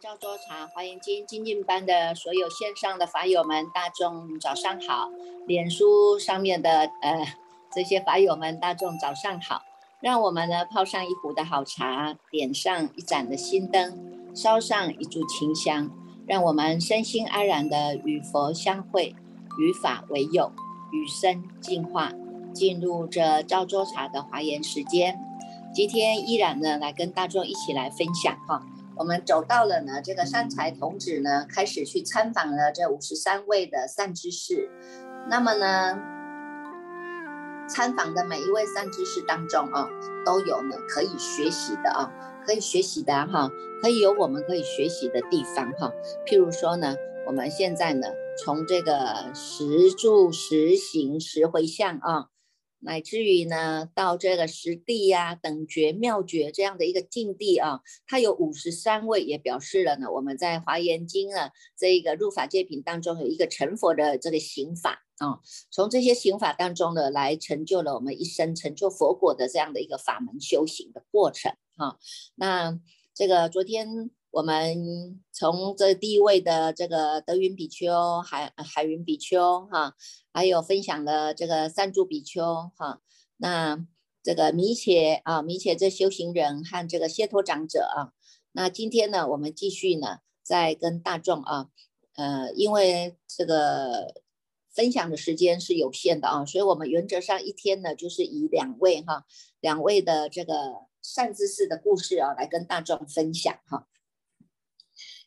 赵州茶华严经精进班的所有线上的法友们，大众早上好！脸书上面的呃这些法友们，大众早上好！让我们呢泡上一壶的好茶，点上一盏的心灯，烧上一炷清香，让我们身心安然的与佛相会，与法为友，与生进化，进入这赵州茶的华严时间。今天依然呢来跟大众一起来分享哈。我们走到了呢，这个善财童子呢，开始去参访了这五十三位的善知识。那么呢，参访的每一位善知识当中啊，都有呢可以学习的啊，可以学习的哈，可以有我们可以学习的地方哈。譬如说呢，我们现在呢，从这个十住、十行、十回向啊。乃至于呢，到这个实地呀、等觉妙觉这样的一个境地啊，它有五十三位，也表示了呢，我们在华严经啊这一个入法界品当中有一个成佛的这个行法啊，从这些行法当中呢，来成就了我们一生成就佛果的这样的一个法门修行的过程啊。那这个昨天。我们从这第一位的这个德云比丘、海海云比丘哈，还有分享了这个三柱比丘哈，那这个弥且啊弥且这修行人和这个谢托长者啊，那今天呢，我们继续呢，在跟大众啊，呃，因为这个分享的时间是有限的啊，所以我们原则上一天呢，就是以两位哈，两位的这个善知识的故事啊，来跟大众分享哈。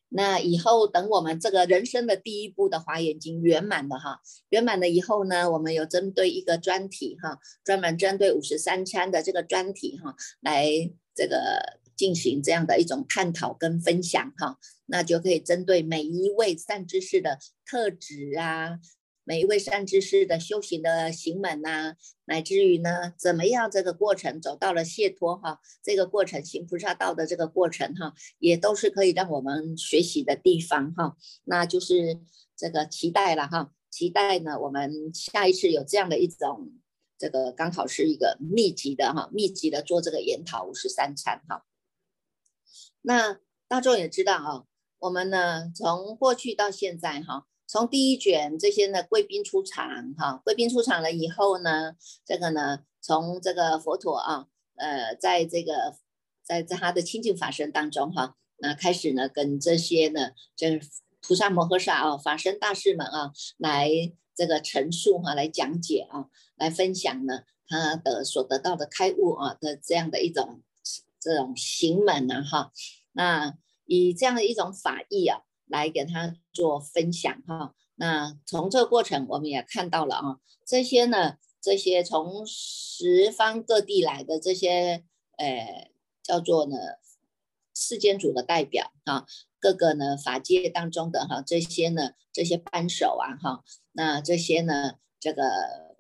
那以后等我们这个人生的第一步的华严经圆满了哈，圆满了以后呢，我们有针对一个专题哈，专门针对五十三参的这个专题哈，来这个进行这样的一种探讨跟分享哈，那就可以针对每一位善知识的特质啊。每一位善知识的修行的行门呐，乃至于呢，怎么样这个过程走到了解脱哈，这个过程行菩萨道的这个过程哈，也都是可以让我们学习的地方哈。那就是这个期待了哈，期待呢，我们下一次有这样的一种，这个刚好是一个密集的哈，密集的做这个研讨五十三餐哈。那大众也知道啊，我们呢从过去到现在哈。从第一卷这些呢，贵宾出场哈，贵宾出场了以后呢，这个呢，从这个佛陀啊，呃，在这个在在他的清净法身当中哈，那开始呢，跟这些呢，这菩萨摩诃萨啊，法身大士们啊，来这个陈述哈，来讲解啊，来分享呢，他的所得到的开悟啊的这样的一种这种行门呢哈，那以这样的一种法义啊。来给他做分享哈，那从这个过程我们也看到了啊，这些呢，这些从十方各地来的这些，呃，叫做呢世间主的代表啊，各个呢法界当中的哈，这些呢这些扳手啊哈，那这些呢这个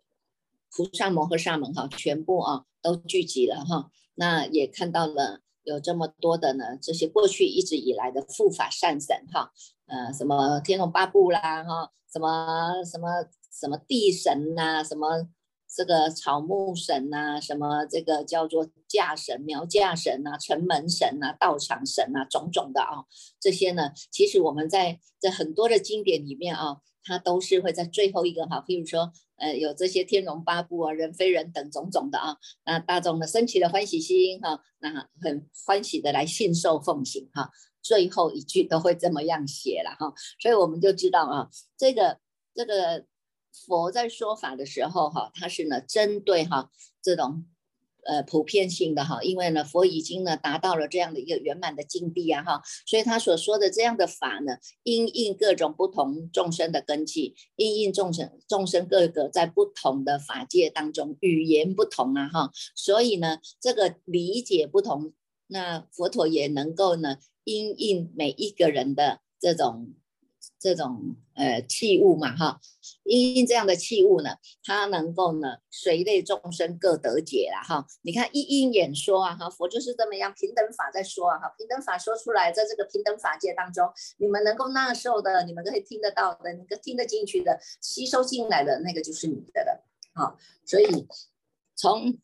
菩萨摩诃萨们哈，全部啊都聚集了哈，那也看到了。有这么多的呢，这些过去一直以来的护法善神哈，呃，什么天龙八部啦哈，什么什么什么地神呐，什么这个草木神呐，什么这个叫做驾神、苗驾神呐、城门神呐、道场神呐，种种的啊，这些呢，其实我们在在很多的经典里面啊。它都是会在最后一个哈，譬如说，呃，有这些天龙八部啊、人非人等种种的啊，那大众呢升起了欢喜心哈，那很欢喜的来信受奉行哈，最后一句都会这么样写了哈，所以我们就知道啊，这个这个佛在说法的时候哈，他是呢针对哈这种。呃，普遍性的哈，因为呢，佛已经呢达到了这样的一个圆满的境地啊哈，所以他所说的这样的法呢，因应各种不同众生的根器，因应众生众生各个在不同的法界当中语言不同啊哈，所以呢，这个理解不同，那佛陀也能够呢因应每一个人的这种。这种呃器物嘛哈，因这样的器物呢，它能够呢随类众生各得解了哈。你看一因演说啊哈，佛就是这么样平等法在说啊哈，平等法说出来，在这个平等法界当中，你们能够纳受的，你们可以听得到的，你可听得进去的，吸收进来的那个就是你的了。好，所以从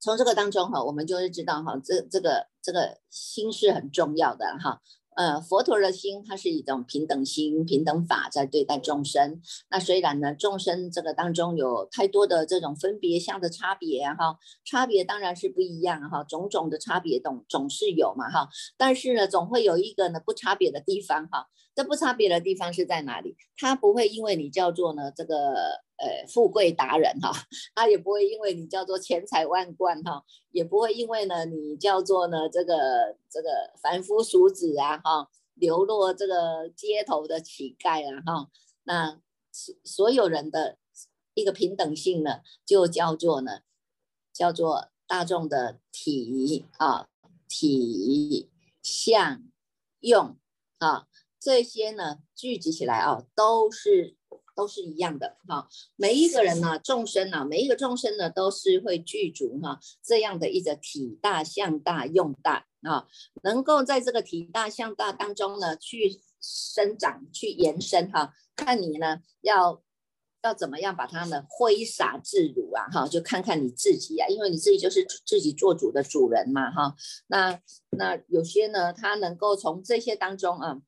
从这个当中哈，我们就是知道哈，这这个这个心是很重要的哈。呃，佛陀的心，它是一种平等心、平等法在对待众生。那虽然呢，众生这个当中有太多的这种分别相的差别哈，差别当然是不一样哈，种种的差别总总是有嘛哈。但是呢，总会有一个呢不差别的地方哈。这不差别的地方是在哪里？它不会因为你叫做呢这个。呃，富贵达人哈，他也不会因为你叫做钱财万贯哈，也不会因为呢你叫做呢这个这个凡夫俗子啊哈，流落这个街头的乞丐啊哈，那所所有人的一个平等性呢，就叫做呢叫做大众的体啊体相用啊这些呢聚集起来啊都是。都是一样的哈，每一个人呢，众生呢，每一个众生呢，都是会具足哈这样的一个体大、相大、用大啊，能够在这个体大、相大当中呢，去生长、去延伸哈，看你呢要要怎么样把它呢挥洒自如啊哈，就看看你自己啊，因为你自己就是自己做主的主人嘛哈，那那有些呢，他能够从这些当中啊，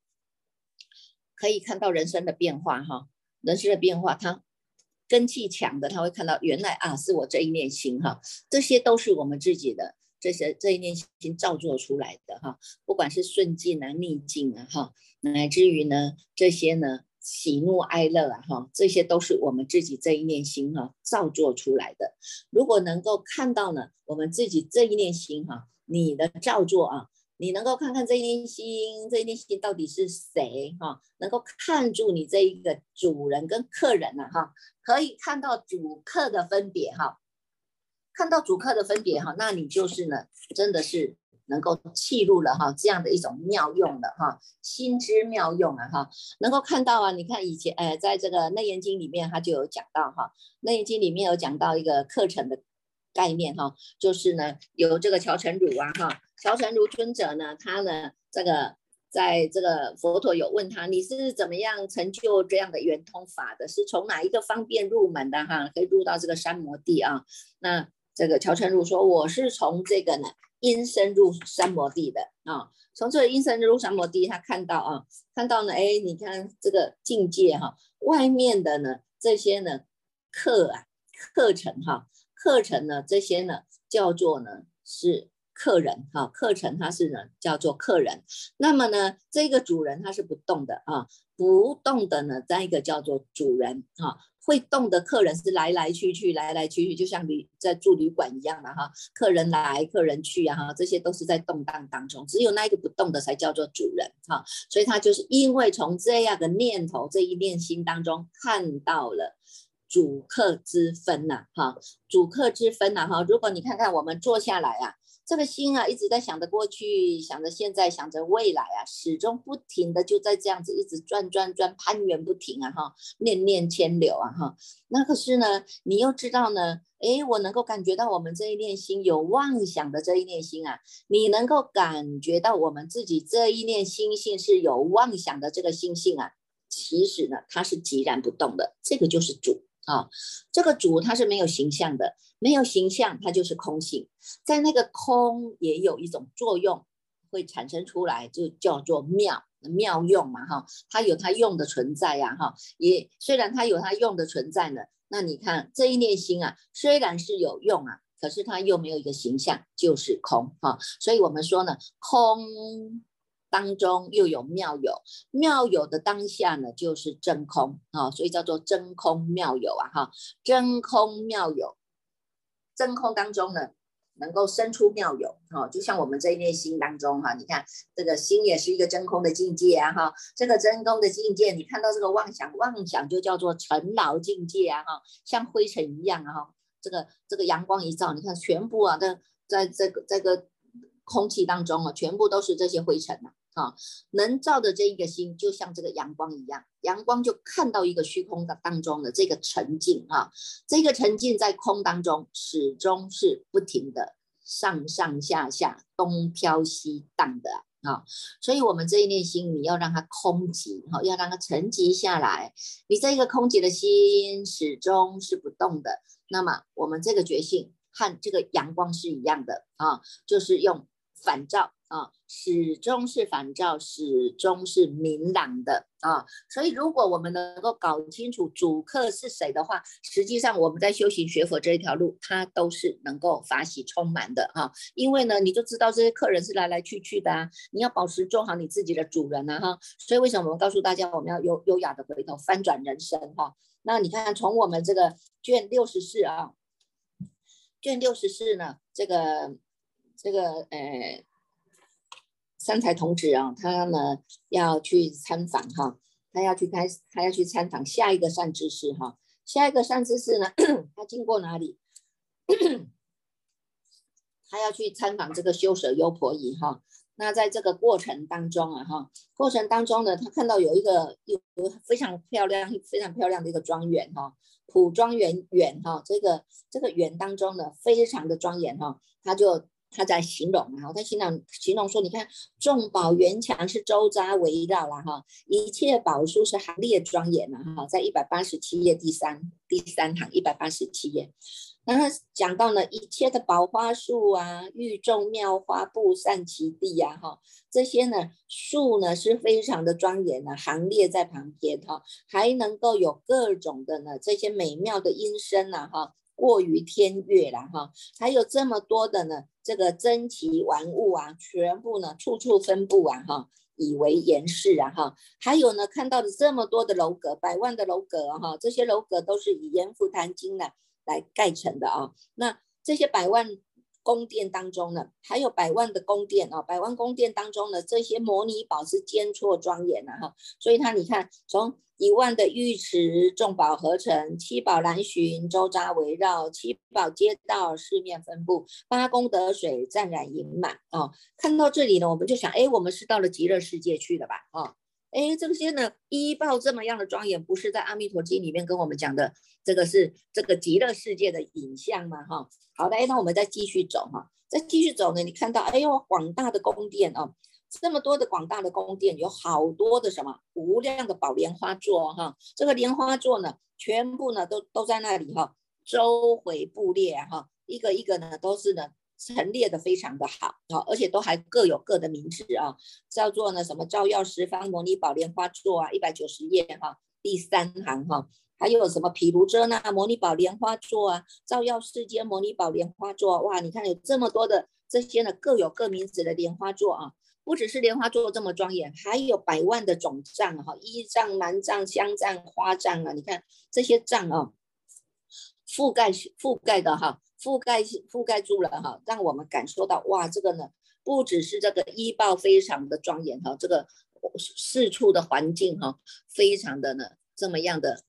可以看到人生的变化哈。人生的变化，他根气强的，他会看到原来啊，是我这一念心哈，这些都是我们自己的这些这一念心造作出来的哈，不管是顺境啊、逆境啊哈，乃至于呢这些呢喜怒哀乐啊哈，这些都是我们自己这一念心哈造作出来的。如果能够看到呢，我们自己这一念心哈，你的造作啊。你能够看看这一念心，这一念心到底是谁哈？能够看住你这一个主人跟客人呢哈？可以看到主客的分别哈，看到主客的分别哈，那你就是呢，真的是能够记入了哈，这样的一种妙用的哈，心之妙用啊哈，能够看到啊，你看以前呃，在这个内眼经里面，他就有讲到哈，内眼经里面有讲到一个课程的概念哈，就是呢，有这个乔成儒啊哈。乔成如尊者呢，他呢，这个在这个佛陀有问他，你是怎么样成就这样的圆通法的？是从哪一个方便入门的哈？可以入到这个三摩地啊？那这个乔成如说，我是从这个呢阴身入三摩地的啊。从这个阴身入三摩地，他看到啊，看到呢，哎，你看这个境界哈，外面的呢这些呢课啊课程哈课程呢这些呢叫做呢是。客人哈，课程它是呢叫做客人，那么呢这个主人他是不动的啊，不动的呢再一个叫做主人啊，会动的客人是来来去去，来来去去，就像旅在住旅馆一样的哈，客人来客人去啊哈，这些都是在动荡当中，只有那一个不动的才叫做主人哈，所以他就是因为从这样的念头这一念心当中看到了主客之分呐哈，主客之分呐哈，如果你看看我们坐下来啊。这个心啊，一直在想着过去，想着现在，想着未来啊，始终不停的就在这样子一直转转转，攀援不停啊，哈，念念牵流啊，哈。那可是呢，你又知道呢，诶，我能够感觉到我们这一念心有妄想的这一念心啊，你能够感觉到我们自己这一念心性是有妄想的这个心性啊，其实呢，它是寂然不动的，这个就是主。啊，这个主它是没有形象的，没有形象，它就是空性。在那个空也有一种作用会产生出来，就叫做妙妙用嘛，哈，它有它用的存在呀，哈，也虽然它有它用的存在呢，那你看这一念心啊，虽然是有用啊，可是它又没有一个形象，就是空，哈，所以我们说呢，空。当中又有妙有，妙有的当下呢，就是真空啊，所以叫做真空妙有啊，哈，真空妙有，真空当中呢，能够生出妙有，哈，就像我们这一念心当中哈，你看这个心也是一个真空的境界啊，哈，这个真空的境界，你看到这个妄想，妄想就叫做尘劳境界啊，哈，像灰尘一样啊，哈，这个这个阳光一照，你看全部啊，在在这个这个空气当中啊，全部都是这些灰尘啊。啊，能照的这一个心，就像这个阳光一样，阳光就看到一个虚空的当中的这个沉静啊，这个沉静在空当中始终是不停的上上下下东飘西荡的啊，所以我们这一念心，你要让它空寂哈，要让它沉寂下来，你这一个空寂的心始终是不动的，那么我们这个觉性和这个阳光是一样的啊，就是用反照。啊，始终是反照，始终是明朗的啊。所以，如果我们能够搞清楚主客是谁的话，实际上我们在修行学佛这一条路，它都是能够法喜充满的哈。因为呢，你就知道这些客人是来来去去的啊。你要保持做好你自己的主人呐哈。所以，为什么我们告诉大家，我们要优优雅的回头，翻转人生哈？那你看，从我们这个卷六十四啊，卷六十四呢，这个这个呃。三才童子啊，他呢要去参访哈，他要去开，他要去参访下一个善知识哈，下一个善知识呢，他经过哪里？他要去参访这个修舍优婆夷哈。那在这个过程当中啊哈，过程当中呢，他看到有一个有有非常漂亮、非常漂亮的一个庄园哈，普庄园园哈，这个这个园当中呢，非常的庄严哈，他就。他在形容啊，他形容形容说，你看众宝圆墙是周匝围绕了哈，一切宝书是行列庄严了哈，在一百八十七页第三第三行一百八十七页，然后讲到呢一切的宝花树啊，玉众妙花布散其地呀哈，这些呢树呢是非常的庄严的，行列在旁边哈，还能够有各种的呢这些美妙的音声呐哈。过于天越了哈，还有这么多的呢，这个珍奇玩物啊，全部呢处处分布啊哈，以为严饰啊哈，还有呢看到的这么多的楼阁，百万的楼阁哈，这些楼阁都是以严浮檀金呢来盖成的啊，那这些百万。宫殿当中呢，还有百万的宫殿啊，百万宫殿当中呢，这些摩尼宝是坚错庄严的哈，所以它你看，从一万的玉池众宝合成，七宝南巡周匝围绕，七宝街道四面分布，八功德水湛然盈满啊。看到这里呢，我们就想，哎，我们是到了极乐世界去了吧？啊。哎，这些呢，依报这么样的庄严，不是在《阿弥陀经》里面跟我们讲的，这个是这个极乐世界的影像吗？哈，好的，那我们再继续走哈，再继续走呢，你看到，哎呦，广大的宫殿哦，这么多的广大的宫殿，有好多的什么无量的宝莲花座哈，这个莲花座呢，全部呢都都在那里哈，周回布列哈，一个一个呢都是呢。陈列的非常的好啊，而且都还各有各的名字啊，叫做呢什么照耀十方摩尼宝莲花座啊，一百九十页哈，第三行哈，还有什么毗卢遮那摩尼宝莲花座啊，照耀世间摩尼宝莲花座，哇，你看有这么多的这些呢，各有各名字的莲花座啊，不只是莲花座这么庄严，还有百万的种藏哈，一藏、蛮藏、香藏、花藏啊，你看这些藏啊，覆盖覆盖的哈。覆盖覆盖住了哈，让我们感受到哇，这个呢不只是这个医报非常的庄严哈，这个四处的环境哈，非常的呢这么样的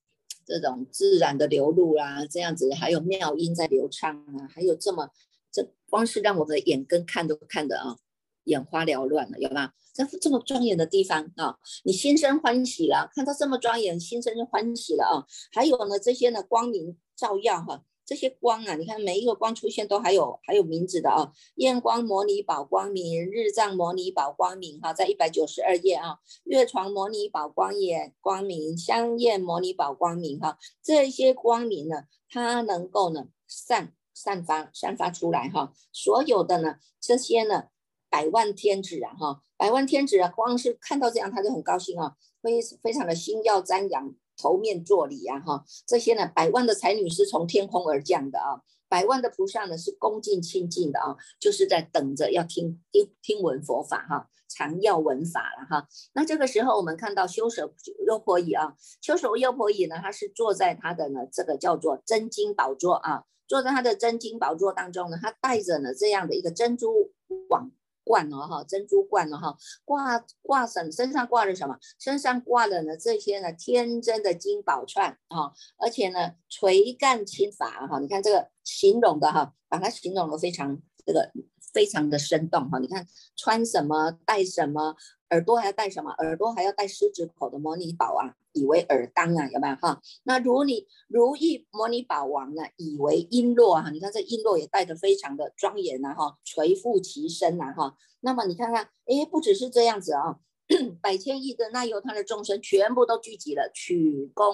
这种自然的流露啦，这样子还有妙音在流畅啊，还有这么这光是让我们的眼跟看都看的啊眼花缭乱了，有吗？在这么庄严的地方啊，你心生欢喜了，看到这么庄严，心生欢喜了啊，还有呢这些呢光明照耀哈。这些光啊，你看每一个光出现都还有还有名字的啊，焰光模拟宝光明，日藏模拟宝光明哈，在一百九十二页啊，月床模拟宝光眼光明，香焰模拟宝光明哈，这些光明呢，它能够呢散散发散发出来哈，所有的呢这些呢百万天子啊哈，百万天子啊，光是看到这样他就很高兴啊，非非常的心耀瞻仰。头面作礼啊，哈，这些呢，百万的才女是从天空而降的啊，百万的菩萨呢是恭敬亲近的啊，就是在等着要听听听闻佛法哈，常要闻法了哈。那这个时候我们看到修舍优婆夷啊，修舍优婆夷呢，他是坐在他的呢这个叫做真金宝座啊，坐在他的真金宝座当中呢，他带着呢这样的一个珍珠网。冠哦哈，珍珠冠哦哈，挂挂身身上挂着什么？身上挂的呢这些呢天真的金宝串哈，而且呢垂干轻法哈，你看这个形容的哈，把它形容的非常这个非常的生动哈，你看穿什么戴什么，耳朵还要戴什么？耳朵还要戴狮子口的摩尼宝啊。以为耳当啊，有没有哈？那如你如意摩尼宝王呢？以为璎珞啊，你看这璎珞也戴得非常的庄严呐哈，垂覆其身呐哈。那么你看看，哎，不只是这样子啊，百千亿的那由他的众生全部都聚集了，曲躬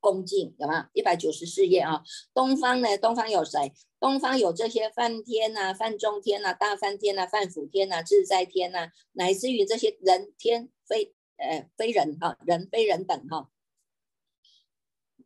恭敬，有吗？一百九十四页啊。东方呢？东方有谁？东方有这些梵天呐、梵中天呐、大梵天呐、梵辅天呐、自在天呐，乃至于这些人天非呃非人哈，人非人等哈。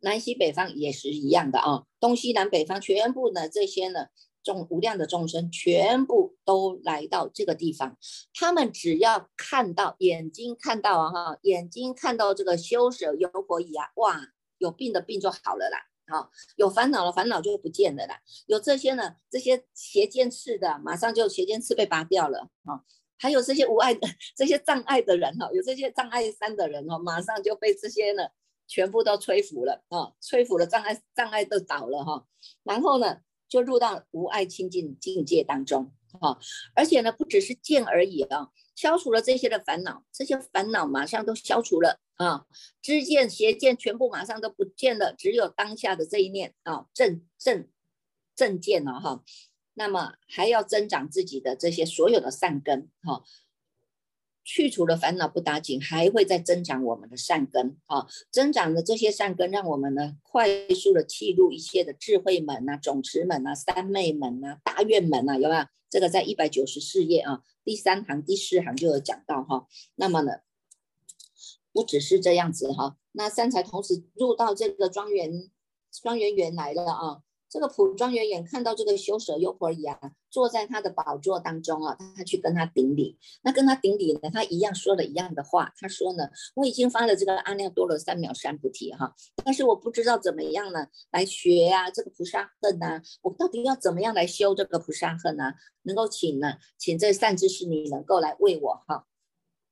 南西北方也是一样的啊，东西南北方全部呢这些呢众无量的众生全部都来到这个地方，他们只要看到眼睛看到啊哈，眼睛看到这个修舍优婆夷啊，哇，有病的病就好了啦。好，有烦恼了，烦恼就不见了啦。有这些呢，这些邪见刺的，马上就邪见刺被拔掉了啊。还有这些无爱的、这些障碍的人哈，有这些障碍山的人哈，马上就被这些呢全部都吹服了啊，吹服了障碍，障碍都倒了哈。然后呢，就入到无爱清净境界当中啊。而且呢，不只是见而已啊，消除了这些的烦恼，这些烦恼马上都消除了。啊，知见邪见全部马上都不见了，只有当下的这一念啊，正正正见了哈。那么还要增长自己的这些所有的善根哈，去除了烦恼不打紧，还会再增长我们的善根啊。增长的这些善根，让我们呢快速的契入一切的智慧门呐、总持门呐、三昧门呐、大愿门呐，有没有？这个在一百九十四页啊，第三行、第四行就有讲到哈。那么呢？不只是这样子哈，那三才同时入到这个庄园，庄园园来了啊。这个普庄园园看到这个修舍优婆夷啊，坐在他的宝座当中啊，他去跟他顶礼。那跟他顶礼呢，他一样说了一样的话。他说呢，我已经发了这个阿耨多罗三藐三菩提哈，但是我不知道怎么样呢来学啊这个菩萨恨呐，我到底要怎么样来修这个菩萨恨呢？能够请呢，请这善知识你能够来为我哈。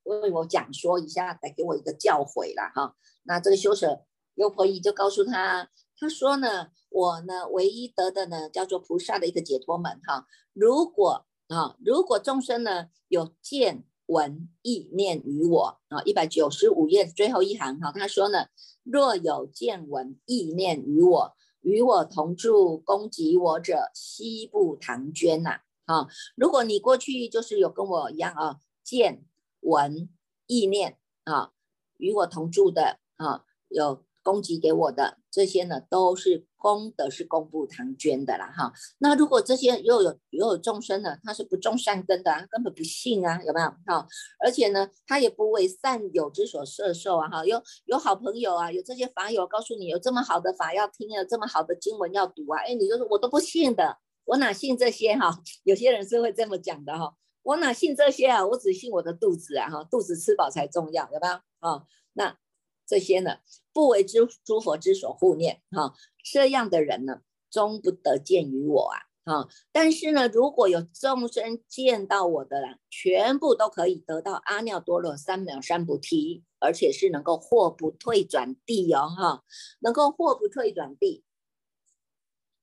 为我讲说一下，来给我一个教诲了哈。那这个修舍优婆夷就告诉他，他说呢，我呢唯一得的呢叫做菩萨的一个解脱门哈。如果啊，如果众生呢有见闻意念于我啊，一百九十五页最后一行哈，他说呢，若有见闻意念于我，与我同住攻击我者，悉不唐捐呐。啊，如果你过去就是有跟我一样啊，见。闻意念啊，与我同住的啊，有供给给我的这些呢，都是功德是功不唐捐的啦哈。那如果这些又有又有众生呢，他是不种善根的，根本不信啊，有没有哈？而且呢，他也不为善友之所摄受啊哈。有有好朋友啊，有这些法友告诉你有这么好的法要听啊，这么好的经文要读啊，哎，你就说我都不信的，我哪信这些哈？有些人是会这么讲的哈。我哪信这些啊？我只信我的肚子啊！哈，肚子吃饱才重要，有没有啊？那这些呢，不为诸诸佛之所护念哈。这样的人呢，终不得见于我啊！哈，但是呢，如果有众生见到我的人，全部都可以得到阿耨多罗三藐三菩提，而且是能够祸不退转地哦！哈，能够祸不退转地。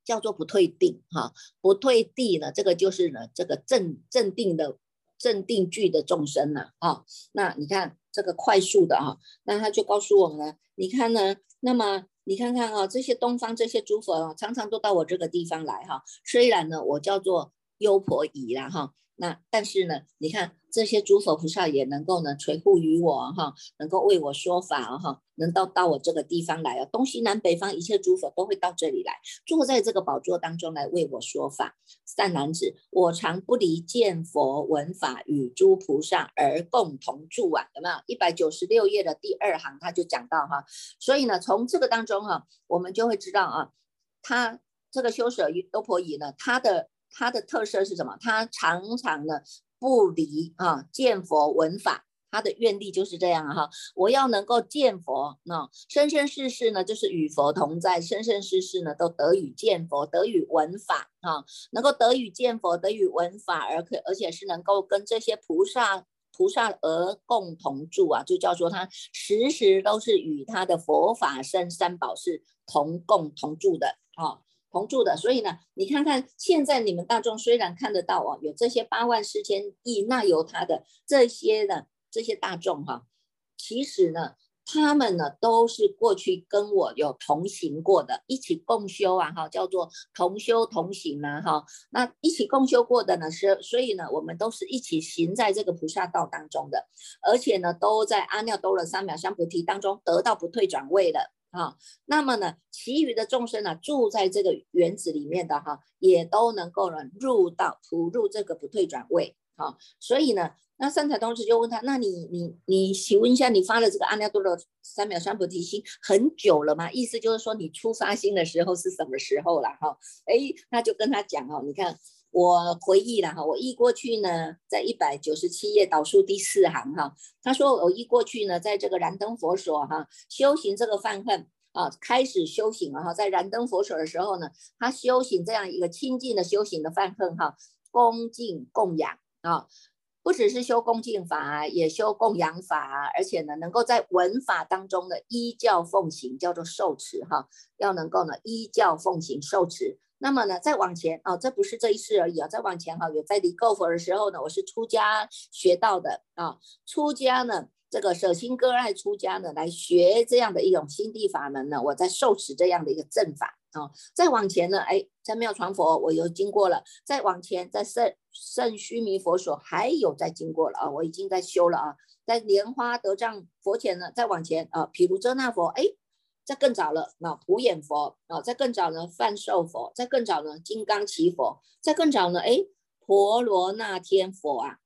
叫做不退定哈，不退地呢，这个就是呢，这个镇镇定的镇定句的众生了啊。那你看这个快速的哈，那他就告诉我们了，你看呢，那么你看看啊，这些东方这些诸佛啊，常常都到我这个地方来哈。虽然呢，我叫做优婆夷啦哈。那但是呢，你看这些诸佛菩萨也能够呢垂护于我哈，能够为我说法哈，能到到我这个地方来啊，东西南北方一切诸佛都会到这里来，坐在这个宝座当中来为我说法。善男子，我常不离见佛闻法，与诸菩萨而共同住啊，有没有？一百九十六页的第二行他就讲到哈，所以呢，从这个当中哈，我们就会知道啊，他这个修舍优婆夷呢，他的。它的特色是什么？它常常呢不离啊见佛闻法，他的愿力就是这样哈。我要能够见佛，那生生世世呢就是与佛同在，生生世世呢都得与见佛，得与闻法啊，能够得与见佛，得与闻法，而可而且是能够跟这些菩萨菩萨而共同住啊，就叫做他时时都是与他的佛法生三宝是同共同住的啊。同住的，所以呢，你看看现在你们大众虽然看得到哦，有这些八万四千亿那由他的这些的这些大众哈，其实呢，他们呢都是过去跟我有同行过的，一起共修啊哈，叫做同修同行啊哈，那一起共修过的呢是，所以呢，我们都是一起行在这个菩萨道当中的，而且呢，都在阿耨多罗三藐三菩提当中得到不退转位的。啊。那么呢，其余的众生呢，住在这个园子里面的哈，也都能够呢入到普入这个不退转位啊。所以呢，那善财童子就问他：那你你你，请问一下，你发了这个阿耨多罗三藐三菩提心很久了吗？意思就是说，你出发心的时候是什么时候了哈？哎，那就跟他讲哦，你看。我回忆了哈，我译过去呢，在一百九十七页导数第四行哈，他说我译过去呢，在这个燃灯佛所哈修行这个犯恨啊，开始修行了哈，在燃灯佛所的时候呢，他修行这样一个清净的修行的犯恨哈，恭敬供养啊，不只是修恭敬法，也修供养法，而且呢，能够在文法当中的依教奉行，叫做受持哈，要能够呢依教奉行受持。那么呢，再往前啊，这不是这一世而已啊，再往前哈，有在离垢佛的时候呢，我是出家学到的啊，出家呢，这个舍心割爱出家呢，来学这样的一种心地法门呢，我在受持这样的一个正法啊，再往前呢，哎，在妙传佛我又经过了，再往前在圣圣须弥佛所还有在经过了啊，我已经在修了啊，在莲花德藏佛前呢，再往前啊，毗卢遮那佛，哎。再更早了，那普眼佛啊，再更早呢，梵寿佛，再更早呢，金刚齐佛，再更早呢，哎，婆罗那天佛啊，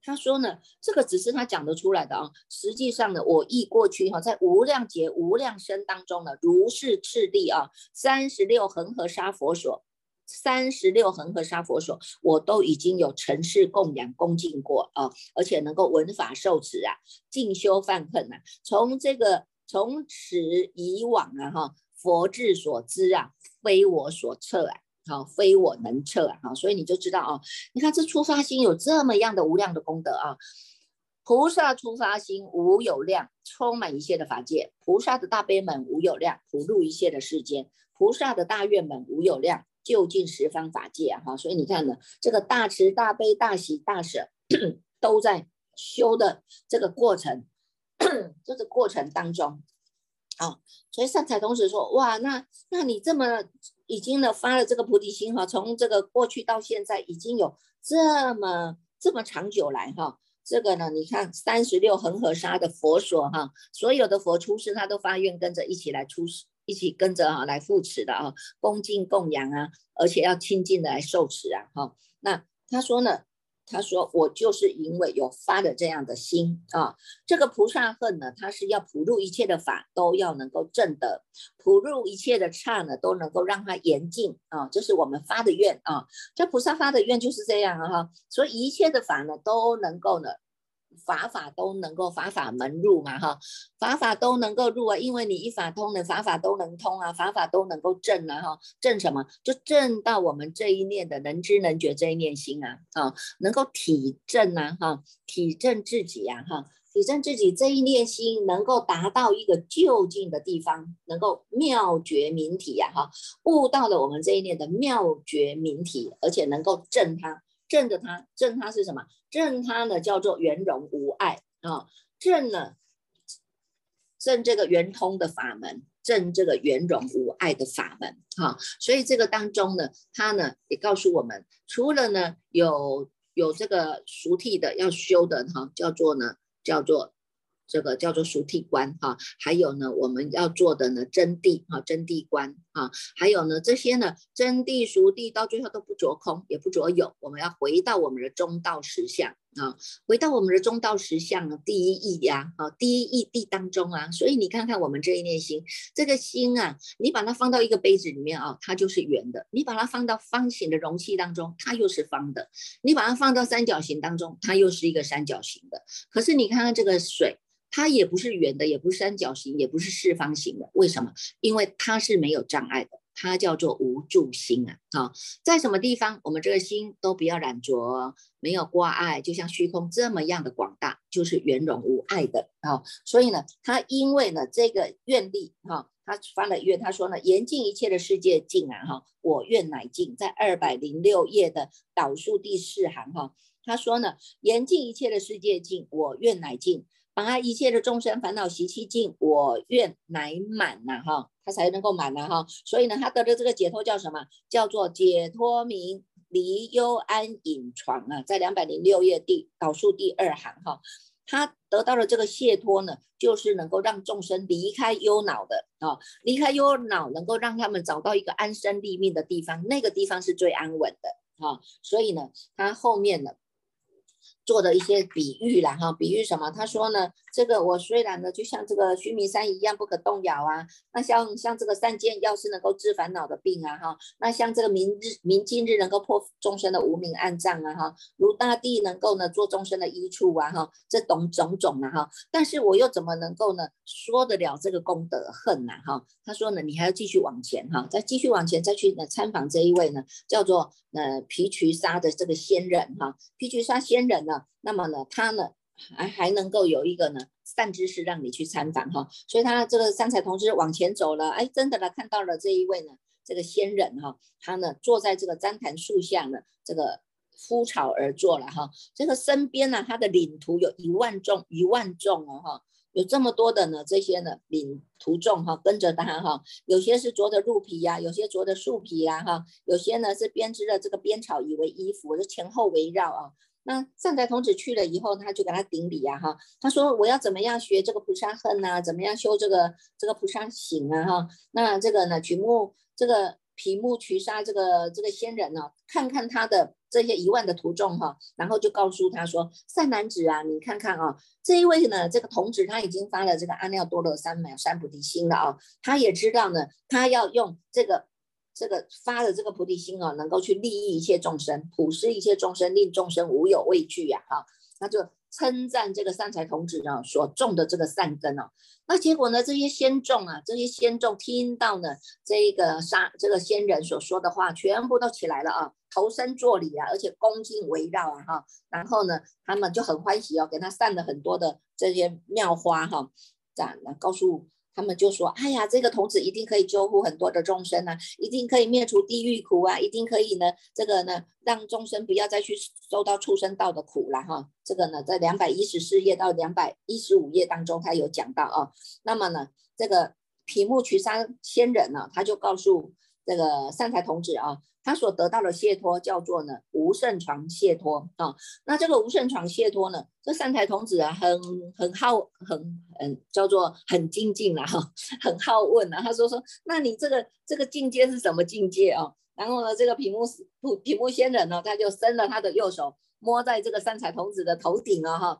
他说呢，这个只是他讲得出来的啊，实际上呢，我忆过去哈，在无量劫无量生当中呢，如是次第啊，三十六恒河沙佛所，三十六恒河沙佛所，我都已经有尘世供养恭敬过啊，而且能够闻法受持啊，进修犯恨啊，从这个。从此以往啊，哈，佛智所知啊，非我所测啊，好，非我能测啊，好，所以你就知道啊，你看这出发心有这么样的无量的功德啊，菩萨出发心无有量，充满一切的法界；菩萨的大悲门无有量，普度一切的世间；菩萨的大愿门无有量，就近十方法界啊，哈，所以你看呢，这个大慈大悲大喜大舍 都在修的这个过程。这 个过程当中，啊，所以善财童子说：哇，那那你这么已经呢发了这个菩提心哈，从这个过去到现在已经有这么这么长久来哈，这个呢，你看三十六恒河沙的佛所哈，所有的佛出世他都发愿跟着一起来出世，一起跟着哈来扶持的啊，恭敬供养啊，而且要亲近的来受持啊，哈，那他说呢？他说：“我就是因为有发的这样的心啊，这个菩萨恨呢，他是要普入一切的法都要能够证得，普入一切的刹呢都能够让他严净啊，这是我们发的愿啊。这菩萨发的愿就是这样啊哈，所以一切的法呢都能够呢。”法法都能够法法门入嘛哈，法法都能够入啊，因为你一法通的法法都能通啊，法法都能够证啊哈，证什么？就证到我们这一念的能知能觉这一念心啊啊，能够体证啊哈，体证自己呀哈，体证自己这一念心能够达到一个就近的地方，能够妙觉明体呀哈，悟到了我们这一念的妙觉明体，而且能够证它。正的他，正他是什么？正他呢，叫做圆融无碍啊。正呢，正这个圆通的法门，正这个圆融无碍的法门哈。所以这个当中呢，他呢也告诉我们，除了呢有有这个熟替的要修的哈，叫做呢叫做。这个叫做熟地观哈，还有呢，我们要做的呢真谛哈，真谛观啊，还有呢这些呢真谛熟地到最后都不着空，也不着有，我们要回到我们的中道实相啊，回到我们的中道实相呢第一义呀，啊第一义谛当中啊，所以你看看我们这一念心，这个心啊，你把它放到一个杯子里面啊，它就是圆的；你把它放到方形的容器当中，它又是方的；你把它放到三角形当中，它又是一个三角形的。可是你看看这个水。它也不是圆的，也不是三角形，也不是四方形的。为什么？因为它是没有障碍的，它叫做无助心啊！啊，在什么地方，我们这个心都不要染着，没有挂碍，就像虚空这么样的广大，就是圆融无碍的啊。所以呢，他因为呢这个愿力哈，他发了愿，他说呢，严禁一切的世界尽啊哈，我愿乃尽。在二百零六页的导数第四行哈，他说呢，严禁一切的世界尽，我愿乃尽。把一切的众生烦恼习气尽，我愿乃满呐哈，他才能够满呐哈。所以呢，他得的这个解脱叫什么？叫做解脱明离忧安隐床啊，在两百零六页第导数第二行哈。他得到了这个解脱呢，就是能够让众生离开忧恼的啊，离开忧恼，能够让他们找到一个安身立命的地方，那个地方是最安稳的啊。所以呢，他后面呢。做的一些比喻了，哈，比喻什么？他说呢，这个我虽然呢，就像这个须弥山一样不可动摇啊，那像像这个三件药是能够治烦恼的病啊，哈，那像这个明日明镜日能够破众生的无名暗障啊，哈，如大地能够呢做众生的依处啊，哈，这种种种啊，哈，但是我又怎么能够呢说得了这个功德恨呐，哈？他说呢，你还要继续往前哈，再继续往前再去呢参访这一位呢，叫做呃皮渠沙的这个仙人哈，皮渠沙仙人呢。那么呢，他呢还还能够有一个呢善知识让你去参访哈，所以他这个三彩同志往前走了，哎，真的呢看到了这一位呢这个仙人哈，他呢坐在这个旃檀树下呢，这个敷草而坐了哈，这个身边呢他的领徒有一万众一万众哦哈，有这么多的呢这些呢领徒众哈跟着他哈，有些是着的鹿皮呀，有些着的树皮呀哈，有些呢是编织的这个编草以为衣服，就前后围绕啊。那善财童子去了以后，他就给他顶礼啊，哈，他说我要怎么样学这个菩萨恨呐？怎么样修这个这个菩萨行啊？哈，那这个呢，曲目这个皮目渠沙这个这个仙人呢，看看他的这些一万的徒众哈，然后就告诉他说，善男子啊，你看看啊，这一位呢，这个童子他已经发了这个阿耨多罗三藐三菩提心了啊，他也知道呢，他要用这个。这个发的这个菩提心啊，能够去利益一切众生，普施一切众生，令众生无有畏惧呀！哈，那就称赞这个善财童子啊所种的这个善根哦。那结果呢，这些仙众啊，这些仙众听到呢这个杀这个仙人所说的话，全部都起来了啊，投身作礼啊，而且恭敬围绕啊哈。然后呢，他们就很欢喜哦，给他散了很多的这些妙花哈，这样告诉。他们就说：“哎呀，这个童子一定可以救护很多的众生啊，一定可以灭除地狱苦啊，一定可以呢，这个呢，让众生不要再去受到畜生道的苦了哈。这个呢，在两百一十四页到两百一十五页当中，他有讲到啊。那么呢，这个皮木渠山仙人呢，他就告诉这个善财童子啊。”他所得到的解脱叫做呢无胜床解脱啊，那这个无胜床解脱呢，这善财童子啊很很好很嗯叫做很精进了哈，很好问啊。他说说，那你这个这个境界是什么境界啊？然后呢，这个屏幕不屏幕仙人呢，他就伸了他的右手摸在这个善财童子的头顶啊哈，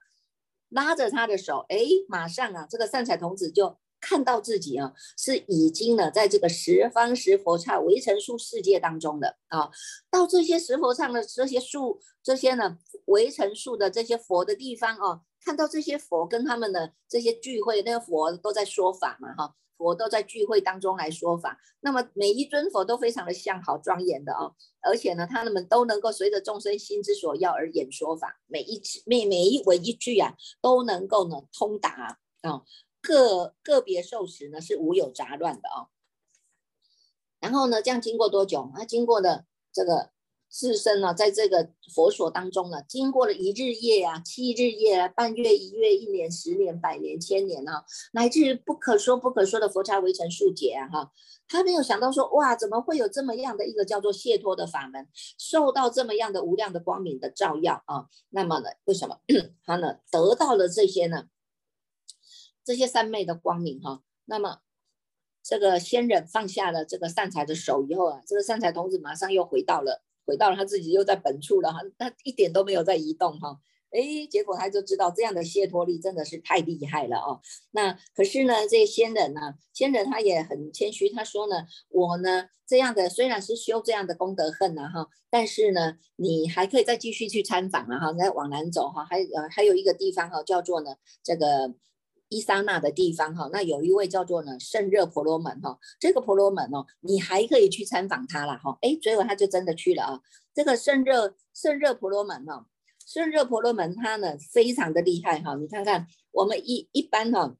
拉着他的手，哎，马上啊，这个善财童子就。看到自己啊，是已经呢，在这个十方十佛刹围城树世界当中的啊，到这些十佛刹的这些树，这些呢围城树的这些佛的地方啊，看到这些佛跟他们的这些聚会，那个佛都在说法嘛，哈，佛都在聚会当中来说法。那么每一尊佛都非常的像，好庄严的啊，而且呢，他们都能够随着众生心之所要而演说法，每一次每每一文一句啊，都能够呢通达啊。个个别受持呢是无有杂乱的哦，然后呢，这样经过多久？啊，经过了这个自身呢，在这个佛所当中呢，经过了一日夜啊，七日夜，啊半月、一月、一年、十年、百年、千年啊，乃至不可说不可说的佛刹围城数劫啊，哈，他没有想到说，哇，怎么会有这么样的一个叫做解脱的法门，受到这么样的无量的光明的照耀啊？那么呢，为什么 他呢得到了这些呢？这些三昧的光明哈，那么这个仙人放下了这个善财的手以后啊，这个善财童子马上又回到了，回到了他自己又在本处了哈，他一点都没有在移动哈，哎，结果他就知道这样的解脱力真的是太厉害了哦。那可是呢，这仙人呢，仙人他也很谦虚，他说呢，我呢这样的虽然是修这样的功德恨呐哈，但是呢，你还可以再继续去参访啊哈，再往南走哈，还呃还有一个地方哈，叫做呢这个。伊莎那的地方哈，那有一位叫做呢圣热婆罗门哈，这个婆罗门哦，你还可以去参访他了哈，哎，结果他就真的去了啊。这个圣热圣热婆罗门哈，圣热婆罗门他呢非常的厉害哈，你看看我们一一般哈，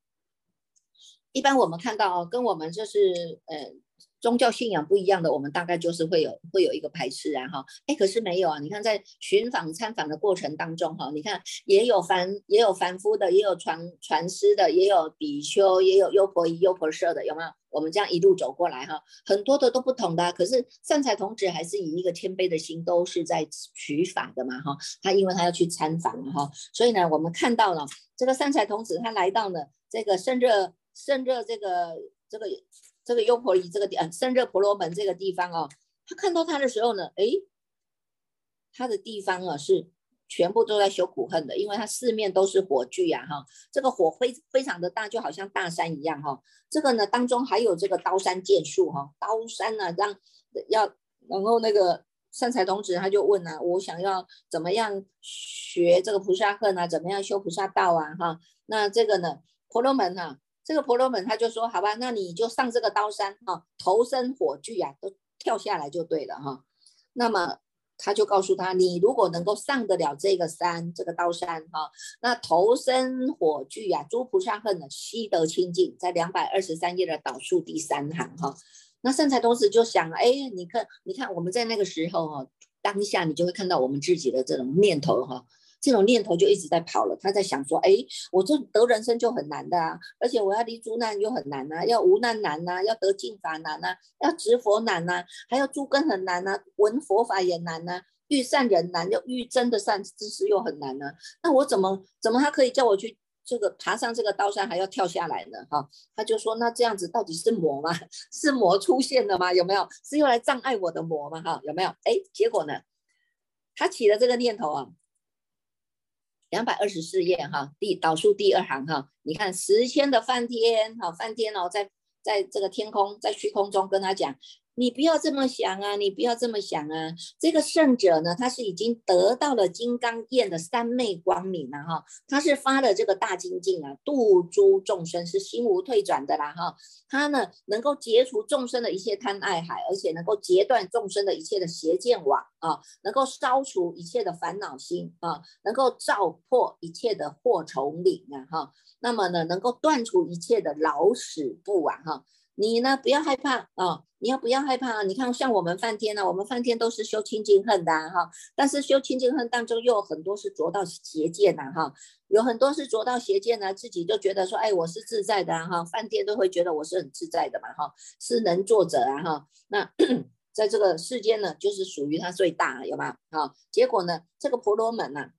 一般我们看到哦，跟我们就是呃。宗教信仰不一样的，我们大概就是会有会有一个排斥啊哈，哎，可是没有啊，你看在寻访参访的过程当中哈，你看也有凡也有凡夫的，也有传传师的，也有比丘，也有优婆夷优婆塞的，有没有？我们这样一路走过来哈，很多的都不同的，可是善财童子还是以一个谦卑的心，都是在取法的嘛哈。他因为他要去参访哈，所以呢，我们看到了这个善财童子，他来到了这个圣热圣热这个这个这个优婆夷这个地呃圣热婆罗门这个地方哦，他看到他的时候呢，诶，他的地方啊是。全部都在修苦恨的，因为它四面都是火炬呀，哈，这个火非非常的大，就好像大山一样，哈，这个呢当中还有这个刀山剑术，哈，刀山呢让要，然后那个善财童子他就问啊，我想要怎么样学这个菩萨恨啊，怎么样修菩萨道啊，哈，那这个呢婆罗门啊，这个婆罗门他就说，好吧，那你就上这个刀山，哈，投身火炬啊，都跳下来就对了，哈，那么。他就告诉他，你如果能够上得了这个山，这个刀山哈，那投身火炬呀，诸菩萨恨呢，悉得清净，在两百二十三页的导数第三行哈。那善财童子就想，哎，你看，你看我们在那个时候哈，当下你就会看到我们自己的这种念头哈。这种念头就一直在跑了，他在想说：哎，我这得人生就很难的啊，而且我要离诸难又很难呐，要无难难呐，要得净法难呐，要执佛难呐，还要诸根很难呐，闻佛法也难呐，遇善人难，又遇真的善知识又很难呢。那我怎么怎么他可以叫我去这个爬上这个刀山还要跳下来呢？哈，他就说：那这样子到底是魔吗？是魔出现了吗？有没有？是用来障碍我的魔吗？哈，有没有？哎，结果呢？他起了这个念头啊。两百二十四页哈，第倒数第二行哈，你看十千的梵天哈，梵天哦，在在这个天空，在虚空中跟他讲。你不要这么想啊！你不要这么想啊！这个圣者呢，他是已经得到了金刚焰的三昧光明了哈，他是发了这个大精进啊，度诸众生是心无退转的啦哈。他呢，能够截除众生的一切贪爱海，而且能够截断众生的一切的邪见网啊，能够消除一切的烦恼心啊，能够照破一切的祸愁岭啊哈。那么呢，能够断除一切的老死不往哈。你呢，不要害怕啊！你要不要害怕？你看，像我们梵天呢，我们梵天都是修清净恨的哈。但是修清净恨当中，又有很多是着到邪见呐哈。有很多是着到邪见呢，自己就觉得说，哎，我是自在的哈。梵天都会觉得我是很自在的嘛哈，是能作者啊哈。那 在这个世间呢，就是属于他最大，有吗？好，结果呢，这个婆罗门呐。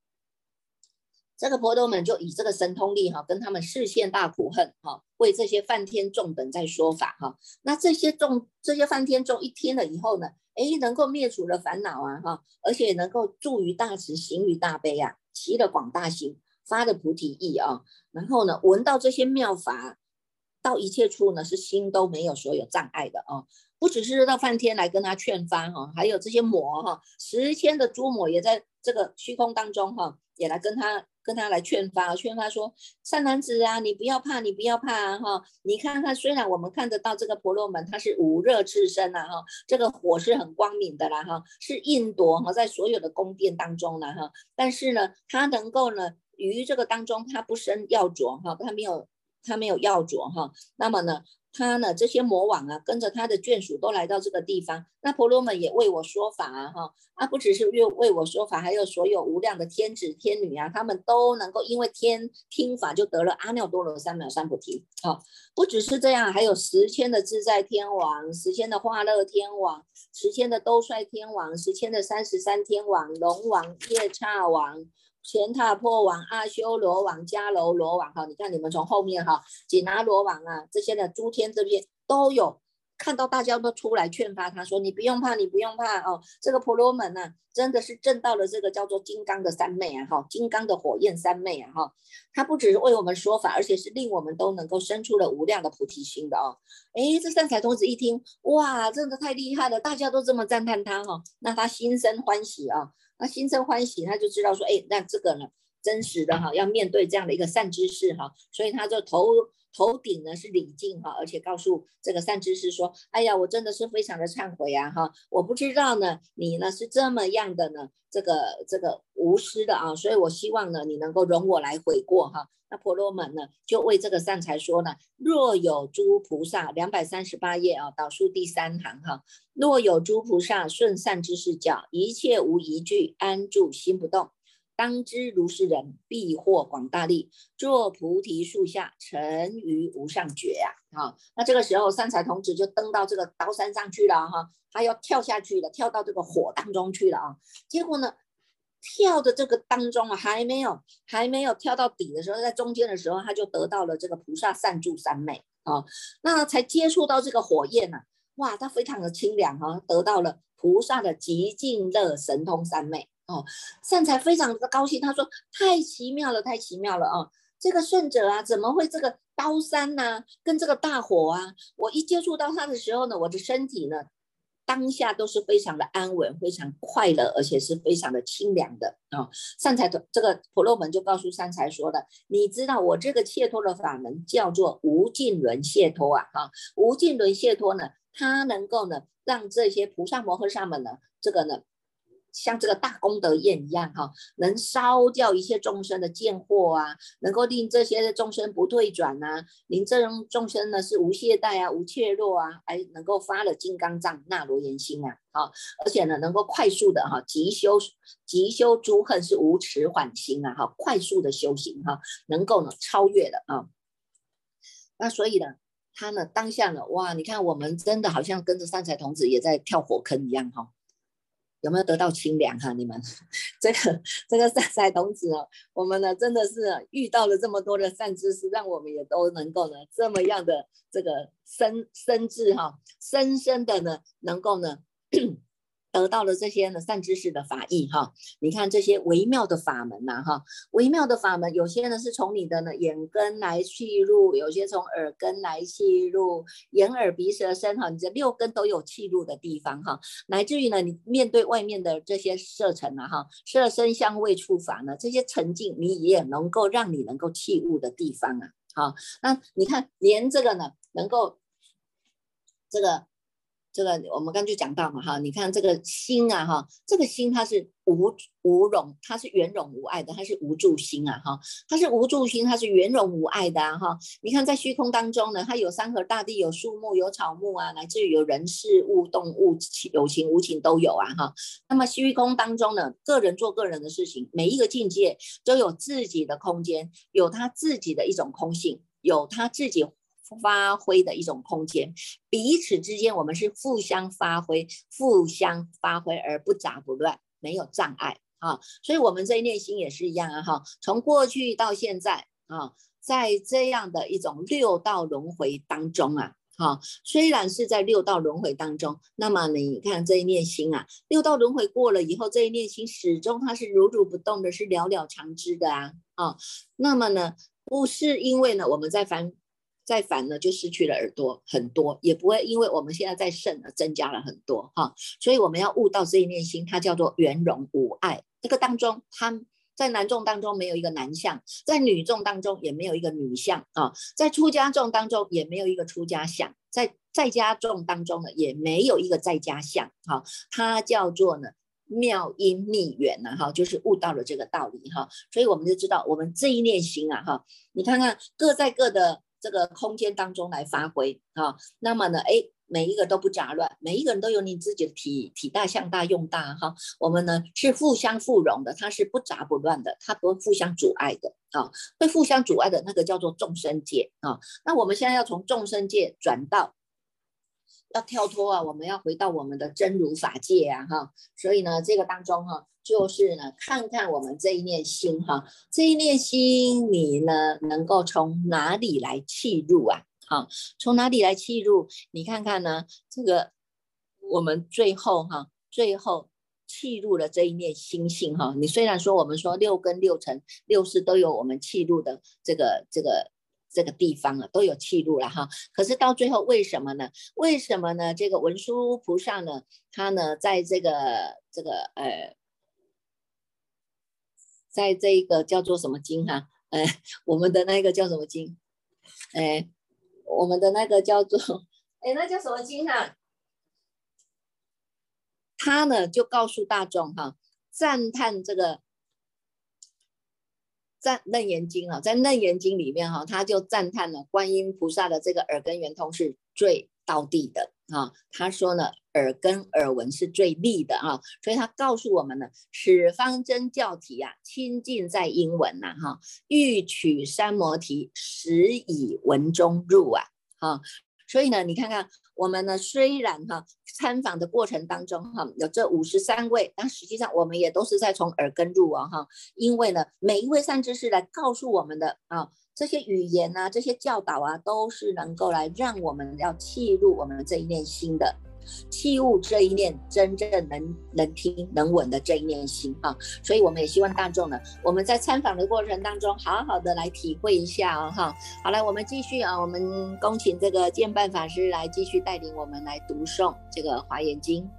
这个婆罗门就以这个神通力哈，跟他们视线大苦恨哈，为这些梵天众等在说法哈。那这些众这些梵天众一听了以后呢，哎，能够灭除了烦恼啊哈，而且能够助于大慈，行于大悲啊，起了广大心，发了菩提意啊。然后呢，闻到这些妙法，到一切处呢，是心都没有所有障碍的啊。不只是到梵天来跟他劝发哈，还有这些魔哈，十千的诸魔也在这个虚空当中哈，也来跟他。跟他来劝发，劝他说：“善男子啊，你不要怕，你不要怕啊！哈，你看看，虽然我们看得到这个婆罗门，他是无热炽身啊，哈，这个火是很光明的啦，哈，是印度哈，在所有的宫殿当中了，哈，但是呢，他能够呢，于这个当中，他不生药浊，哈，他没有，他没有要着，哈，那么呢？”他呢？这些魔王啊，跟着他的眷属都来到这个地方。那婆罗门也为我说法啊，哈啊，不只是为为我说法，还有所有无量的天子天女啊，他们都能够因为天听法就得了阿耨多罗三藐三菩提。好，不只是这样，还有十千的自在天王，十千的化乐天王，十千的兜率天王，十千的三十三天王，龙王、夜叉王。前塔破王、阿修罗王、迦楼罗王，哈，你看你们从后面哈，紧拿罗王啊，这些的诸天这边都有看到，大家都出来劝发他说：“你不用怕，你不用怕哦，这个婆罗门呐，真的是证到了这个叫做金刚的三昧啊，哈，金刚的火焰三昧啊，哈，他不只是为我们说法，而且是令我们都能够生出了无量的菩提心的哦。哎，这善财童子一听，哇，真的太厉害了，大家都这么赞叹他哈，那他心生欢喜啊。那心生欢喜，他就知道说，哎，那这个呢，真实的哈，要面对这样的一个善知识哈，所以他就投头顶呢是礼敬哈，而且告诉这个善知识说，哎呀，我真的是非常的忏悔啊哈，我不知道呢，你呢是这么样的呢，这个这个无私的啊，所以我希望呢，你能够容我来悔过哈。那婆罗门呢，就为这个善财说呢，若有诸菩萨，两百三十八页啊，导数第三行哈，若有诸菩萨顺善知识教，一切无疑惧，安住心不动。当知如是人必获广大利，坐菩提树下，成于无上觉呀！啊，那这个时候三才童子就登到这个刀山上去了哈，他要跳下去了，跳到这个火当中去了啊。结果呢，跳的这个当中啊，还没有还没有跳到底的时候，在中间的时候，他就得到了这个菩萨善助三昧啊。那才接触到这个火焰呢，哇，他非常的清凉哈，得到了菩萨的极尽乐神通三昧。哦，善财非常的高兴，他说太奇妙了，太奇妙了啊！这个顺者啊，怎么会这个刀山呐，跟这个大火啊？我一接触到他的时候呢，我的身体呢，当下都是非常的安稳，非常快乐，而且是非常的清凉的啊！善财的这个婆罗门就告诉善财说的，你知道我这个解脱的法门叫做无尽轮解脱啊！哈，无尽轮解脱呢，它能够呢，让这些菩萨摩诃萨们呢，这个呢。像这个大功德宴一样哈，能烧掉一切众生的贱货啊，能够令这些众生不退转呐，令这种众生呢是无懈怠啊，无怯弱啊，还能够发了金刚藏那罗延心啊，啊，而且呢能够快速的哈，即修即修诸恨是无迟缓心啊，哈，快速的修行哈，能够呢超越的啊，那所以呢，他呢当下呢，哇，你看我们真的好像跟着三才童子也在跳火坑一样哈。有没有得到清凉哈？你们这个这个善财童子哦，我们呢真的是遇到了这么多的善知识，让我们也都能够呢这么样的这个深深智哈，深深的呢能够呢。得到了这些呢善知识的法义哈，你看这些微妙的法门呐哈，微妙的法门，有些呢是从你的呢眼根来契入，有些从耳根来契入，眼耳鼻舌身哈，你这六根都有契入的地方哈，乃至于呢你面对外面的这些色尘啊哈，色身香味触法呢这些沉静，你也能够让你能够契入的地方啊，好，那你看连这个呢能够这个。这个我们刚就讲到嘛哈，你看这个心啊哈，这个心它是无无容，它是圆融无碍的，它是无助心啊哈，它是无助心，它是圆融无碍的啊哈。你看在虚空当中呢，它有山河大地，有树木，有草木啊，乃至于有人事物、动物，有情无情都有啊哈。那么虚空当中呢，个人做个人的事情，每一个境界都有自己的空间，有他自己的一种空性，有他自己。发挥的一种空间，彼此之间我们是互相发挥、互相发挥而不杂不乱，没有障碍啊。所以，我们这一念心也是一样啊，哈，从过去到现在啊，在这样的一种六道轮回当中啊，哈，虽然是在六道轮回当中，那么你看这一念心啊，六道轮回过了以后，这一念心始终它是如如不动的，是了了常知的啊，啊，那么呢，不是因为呢我们在凡。再反呢，就失去了耳朵很多，也不会因为我们现在在肾呢增加了很多哈，所以我们要悟到这一念心，它叫做圆融无碍。这个当中，它在男众当中没有一个男相，在女众当中也没有一个女相啊，在出家众当中也没有一个出家相，在在家众当中呢也没有一个在家相哈，它叫做呢妙音密缘呐哈，就是悟到了这个道理哈，所以我们就知道我们这一念心啊哈，你看看各在各的。这个空间当中来发挥啊，那么呢，哎，每一个都不杂乱，每一个人都有你自己的体体大、向大、用大哈。我们呢是互相互融的，它是不杂不乱的，它不会互相阻碍的啊。会互相阻碍的那个叫做众生界啊。那我们现在要从众生界转到。要跳脱啊，我们要回到我们的真如法界啊，哈，所以呢，这个当中哈，就是呢，看看我们这一念心哈，这一念心你呢，能够从哪里来气入啊？哈，从哪里来气入？你看看呢，这个我们最后哈，最后气入了这一念心性哈，你虽然说我们说六根六尘六识都有我们气入的这个这个。这个地方啊都有记录了哈，可是到最后为什么呢？为什么呢？这个文殊菩萨呢，他呢在这个这个呃，在这一个叫做什么经哈？呃，我们的那个叫什么经？哎，我们的那个叫做哎，那叫什么经啊？他呢就告诉大众哈，赞叹这个。赞楞严经啊，在楞严经里面哈，他就赞叹了观音菩萨的这个耳根圆通是最到地的啊。他说呢，耳根耳闻是最利的啊，所以他告诉我们呢，此方真教体啊，亲近在英文呐哈，欲取三摩提，实以文中入啊，哈，所以呢，你看看我们呢，虽然哈参访的过程当中哈有这五十三位，但实际上我们也都是在从耳根入啊哈，因为呢，每一位善知识来告诉我们的啊。这些语言啊，这些教导啊，都是能够来让我们要契入我们这一念心的，器物这一念真正能能听能稳的这一念心哈。所以我们也希望大众呢，我们在参访的过程当中，好好的来体会一下哦哈。好了，我们继续啊，我们恭请这个建办法师来继续带领我们来读诵这个华严经。